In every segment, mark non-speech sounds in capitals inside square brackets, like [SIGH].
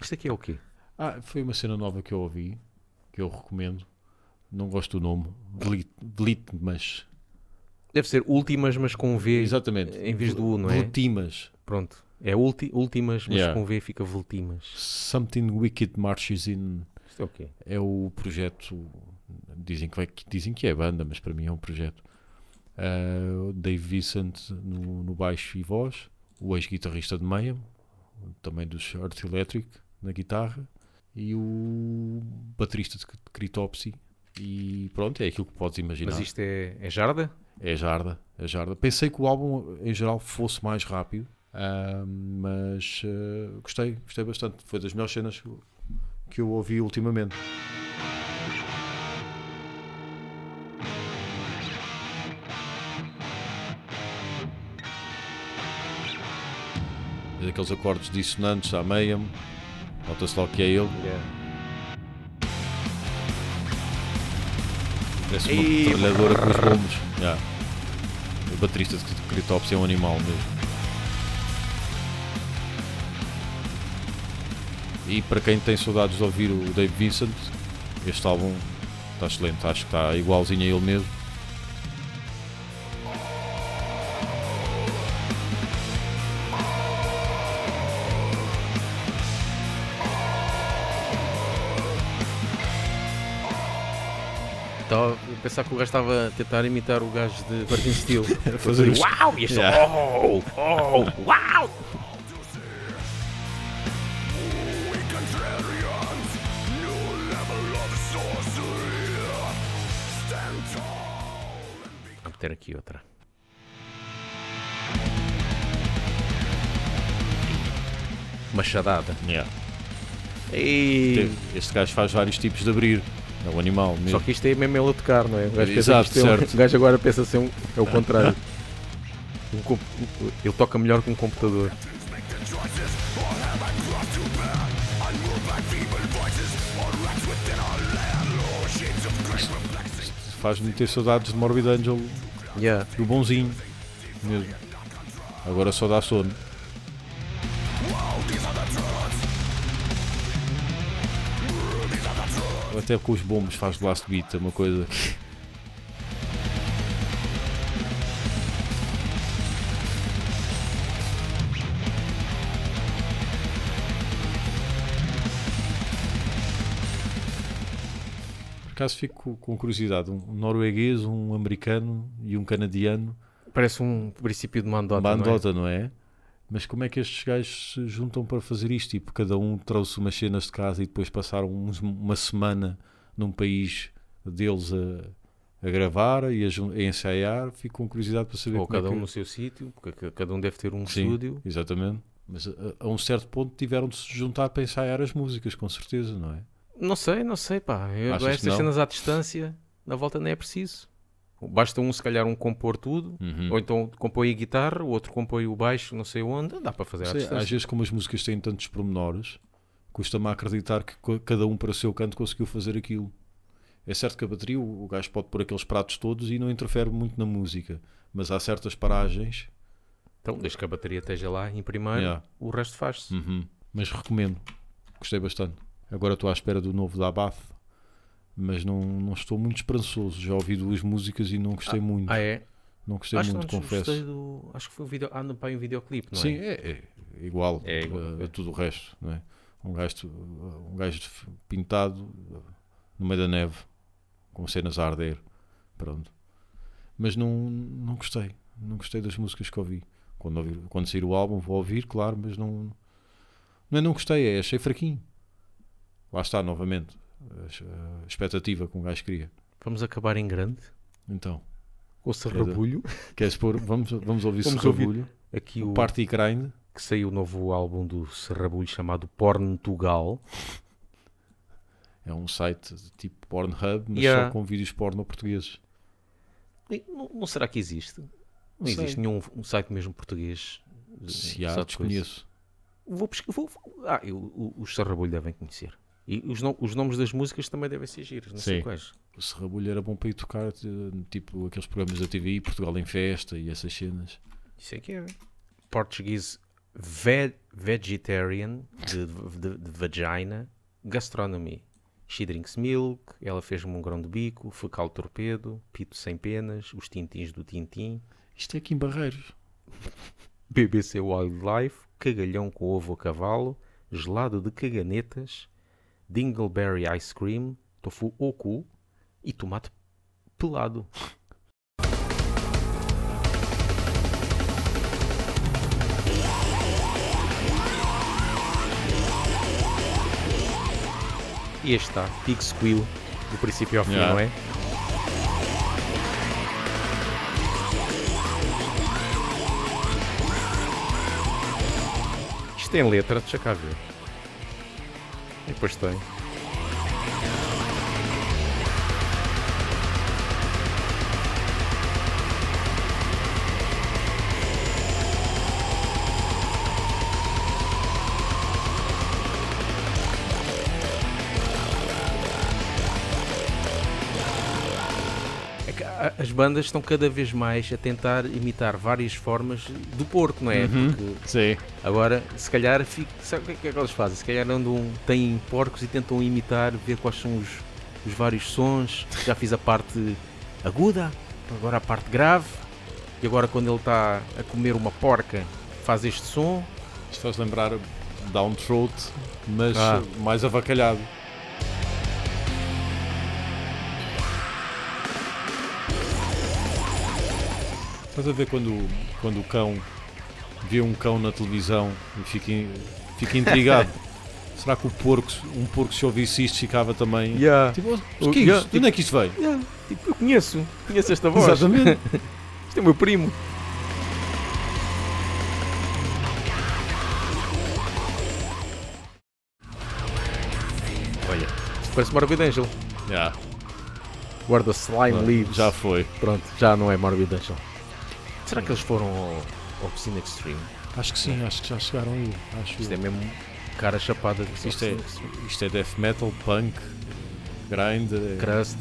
Isto aqui é o quê? Ah, foi uma cena nova que eu ouvi, que eu recomendo. Não gosto do nome. Vlit, Vlit mas. Deve ser últimas, mas com V Exatamente. em vez do U, não é? Voltimas. Pronto. É ulti, últimas, mas Yeah. com V fica voltimas. Something Wicked Marches in. Isto é o quê? É o projeto. Dizem que, vai, dizem que é banda, mas para mim é um projeto. O Dave Vicent no, no baixo e voz. O ex-guitarrista de Mayhem, também dos Earth Electric, na guitarra. E o baterista de Critopsy. E pronto, é aquilo que podes imaginar. Mas isto é, é jarda? É jarda, é jarda. Pensei que o álbum em geral fosse mais rápido, ah, mas ah, gostei, gostei bastante. Foi das melhores cenas que eu ouvi ultimamente. Daqueles acordes dissonantes à meia, nota-se logo que é ele. Parece uma Ih, metralhadora com os bombos. Yeah. O baterista de Critopsy é um animal mesmo. E para quem tem saudades de ouvir o Dave Vincent, este álbum está excelente. Acho que está igualzinho a ele mesmo. Estava a pensar que o gajo estava a tentar imitar o gajo de Virgin Steel. [LAUGHS] fazer os- Uau! E este Yeah. oh, oh, uau! Vou meter aqui outra. Machadada. Yeah. E... Este gajo faz vários tipos de abrir. É um animal mesmo. Só que isto é mesmo ele a tocar, não é? O gajo, Exato, é um- certo. o gajo agora pensa um, é o contrário. Um ele toca melhor que um computador. Faz-me ter saudades de Morbid Angel, Yeah. do bonzinho mesmo. Agora só dá sono. Até com os bombos faz blast beat, é uma coisa. que- acaso fico com curiosidade, um norueguês, um americano e um canadiano Parece um princípio de mandota, uma não é? não é? Mas como é que estes gajos se juntam para fazer isto? Tipo, cada um trouxe umas cenas de casa e depois passaram uns- uma semana num país deles a, a gravar e a, a ensaiar. Fico com curiosidade para saber Ou como cada é um que... no seu sítio, porque ca- cada um deve ter um Sim. estúdio. Exatamente. Mas a, a um certo ponto tiveram de se juntar para ensaiar as músicas, com certeza, não é? Não sei, não sei, pá. Eu, estas cenas à distância, na volta nem é preciso. Basta um, se calhar, um compor tudo, Uhum. ou então compõe a guitarra, o outro compõe o baixo, não sei onde, dá para fazer à Sei, distância. às vezes, como as músicas têm tantos pormenores, custa-me acreditar que cada um para o seu canto conseguiu fazer aquilo. É certo que a bateria, o o gajo pode pôr aqueles pratos todos e não interfere muito na música, mas há certas paragens. Então, desde que a bateria esteja lá em primeiro, Yeah. o resto faz-se. Uhum. Mas recomendo, gostei bastante. Agora estou à espera do novo da Abath, mas não, não estou muito esperançoso. Já ouvi duas músicas e não gostei muito. Ah, é? Não gostei Acho, muito, não confesso. do... Acho que foi um vídeo. Ah, não, pá, um videoclipe, não Sim, é? é, é igual, É igual, a, a tudo o resto. Não é? um, gajo, um gajo pintado no meio da neve, com cenas a arder. Pronto. Mas não, não gostei. Não gostei das músicas que ouvi. Quando, ouvir, quando sair o álbum vou ouvir, claro, mas não. Não é não gostei, é achei fraquinho. Lá está, novamente. A, expectativa que um gajo cria. Vamos acabar em grande, Então, com o Serrabulho. queres pôr? Vamos, vamos ouvir Vamos Serrabulho. Aqui O Party Grind. que saiu o novo álbum do Serrabulho chamado Portugal. É um site tipo Pornhub, mas Yeah. só com vídeos porno portugueses. Não, não será que existe? Não sei. existe nenhum um site mesmo português. Se há, coisa. desconheço. Vou pesquisar. Vou, ah, eu- os Serrabulho devem conhecer. E os, no- os nomes das músicas também devem ser giros, não sei Sim. quais. O Serrabulho era bom para ir tocar, eh, tipo aqueles programas da TVI, Portugal em Festa e essas cenas. Isso é que é. Portuguese ve- Vegetarian, de, de- de vagina, Gastronomy. She drinks milk, ela fez-me um grão de bico, fecal torpedo, pito sem penas, os tintins do tintim, Isto é aqui em Barreiros. BBC Wildlife, cagalhão com ovo a cavalo, gelado de caganetas, dingleberry ice cream, tofu oku e tomate pelado. E este está, Pig Squeal, do princípio ao fim, Yeah. não é? Isto tem letra, deixa cá ver. E depois tem. As bandas estão cada vez mais a tentar imitar várias formas do porco, não é? Uhum. Porque Sim. Agora, se calhar, fico- sabe o que é que, é que eles fazem? Se calhar andam, têm porcos e tentam imitar, ver quais são os, os vários sons. Já fiz a parte aguda, agora a parte grave. E agora, quando ele está a comer uma porca, faz este som. Isto faz lembrar Down Throat, mas Ah. mais avacalhado. Estás a ver quando, quando o cão vê um cão na televisão e fica, fica intrigado? [LAUGHS] Será que o porco, um porco se ouvisse isto ficava também. Yeah. Tipo, O- o que é yeah? De onde é que isto veio? Yeah, tipo, eu conheço, conheço esta voz. Exatamente. [LAUGHS] Isto é o meu primo. Olha, isto parece Morbid Angel. Yeah, Guarda Slime Leaves. já foi. Pronto, já não é Morbid Angel. Será que eles foram ao, ao Obscene Extreme? Acho que sim, acho que já chegaram aí. Acho Isto é mesmo cara chapada de Isto é, isto é death metal, punk, grind. é- Crust.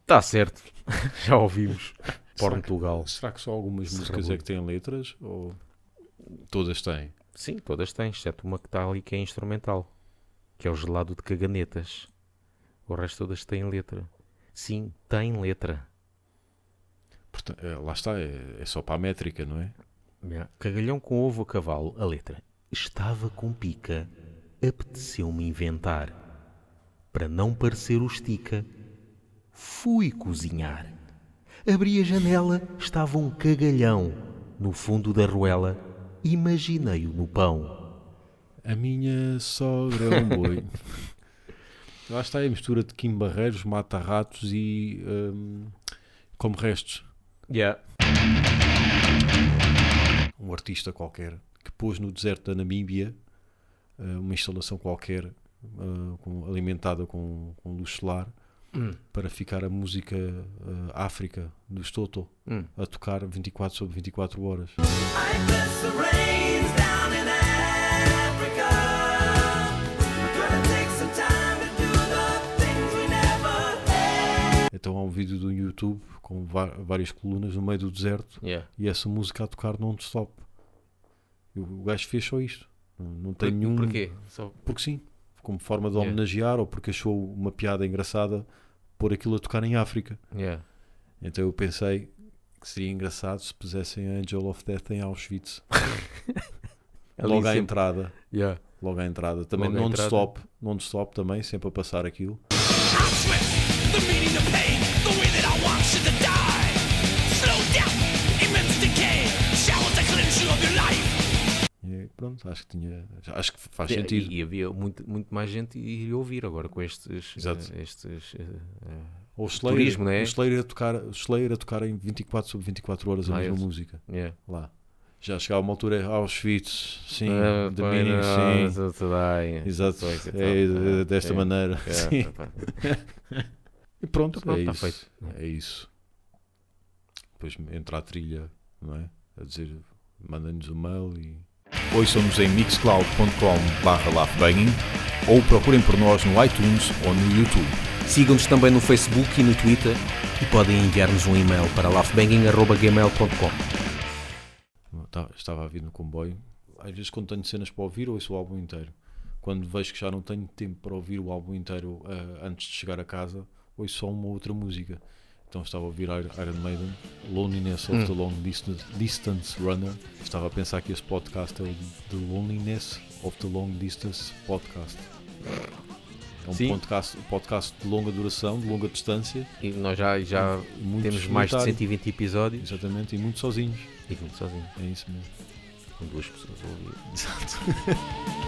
Está Tá certo. [LAUGHS] Já ouvimos. Será que- Portugal. Será que só algumas músicas é que têm letras? Ou todas têm? Sim, todas têm, exceto uma que está ali que é instrumental. Que é o gelado de caganetas. O resto todas têm letra. Sim, tem letra. Portanto, é, lá está, é, é só para a métrica, não é? Cagalhão com ovo a cavalo, a letra. Estava com pica, apeteceu-me inventar. Para não parecer o estica, fui cozinhar. Abri a janela, estava um cagalhão. No fundo da ruela, imaginei-o no pão. A minha sogra é um boi. [LAUGHS] lá está a mistura de Kim Barreiros, Mata Ratos e hum, Como Restos. Yeah. Um artista qualquer que pôs no deserto da Namíbia eh, uma instalação qualquer eh, alimentada com, com luz solar Hum, para ficar a música eh, África dos Toto hum. a tocar 24 sobre 24 horas. Do. Então há um vídeo do YouTube com várias colunas no meio do deserto Yeah. e essa música a tocar non-stop. O gajo fez só isto. Não, não Por, tem nenhum. Porquê? Só... Porque sim. Como forma de Yeah. homenagear ou porque achou uma piada engraçada pôr aquilo a tocar em África. Yeah. Então eu pensei que seria engraçado se pusessem Angel of Death em Auschwitz. [LAUGHS] Logo à entrada. Yeah. Logo à entrada. Também non-stop. Non-stop também, sempre a passar aquilo. Acho que tinha. Acho que faz E- sentido. E, havia muito, muito mais gente ir ouvir agora com estes. Exato. eh, estes eh, eh, Ou o Slayer, turismo, né? o Slayer a tocar, o Slayer a tocar em 24 sobre 24 horas a Ah, mesma esse. música. yeah. Lá. Já chegava uma altura Auschwitz, sim, de pois meaning, não, sim. daí. Exato, é, é desta é. maneira. É, Sim. [LAUGHS] E pronto, Pronto, é tá isso. feito. É isso. depois entra a trilha, não é? A dizer, mandem-nos um mail e Ouçam-nos em mixcloud.com barra laughbanging ou procurem por nós no iTunes ou no YouTube. Sigam-nos também no Facebook e no Twitter e podem enviar-nos um e-mail para laughbanging.gmail.com Ta- estava a vir no comboio. Às vezes, quando tenho cenas para ouvir, ouço o álbum inteiro. Quando vejo que já não tenho tempo para ouvir o álbum inteiro eh, antes de chegar a casa, ouço só uma outra música. Então estava a ouvir Ir- Iron Maiden, Loneliness of the Long Distance, Distance Runner. Estava a pensar que esse podcast é o The Loneliness of the Long Distance Podcast. É um Sim. podcast, podcast de longa duração, de longa distância. E nós já, já muito temos mais de solitário. 120 episódios Exatamente, e muito sozinhos. e muito sozinhos, É isso mesmo. com duas pessoas a ouvir. [LAUGHS] Exato.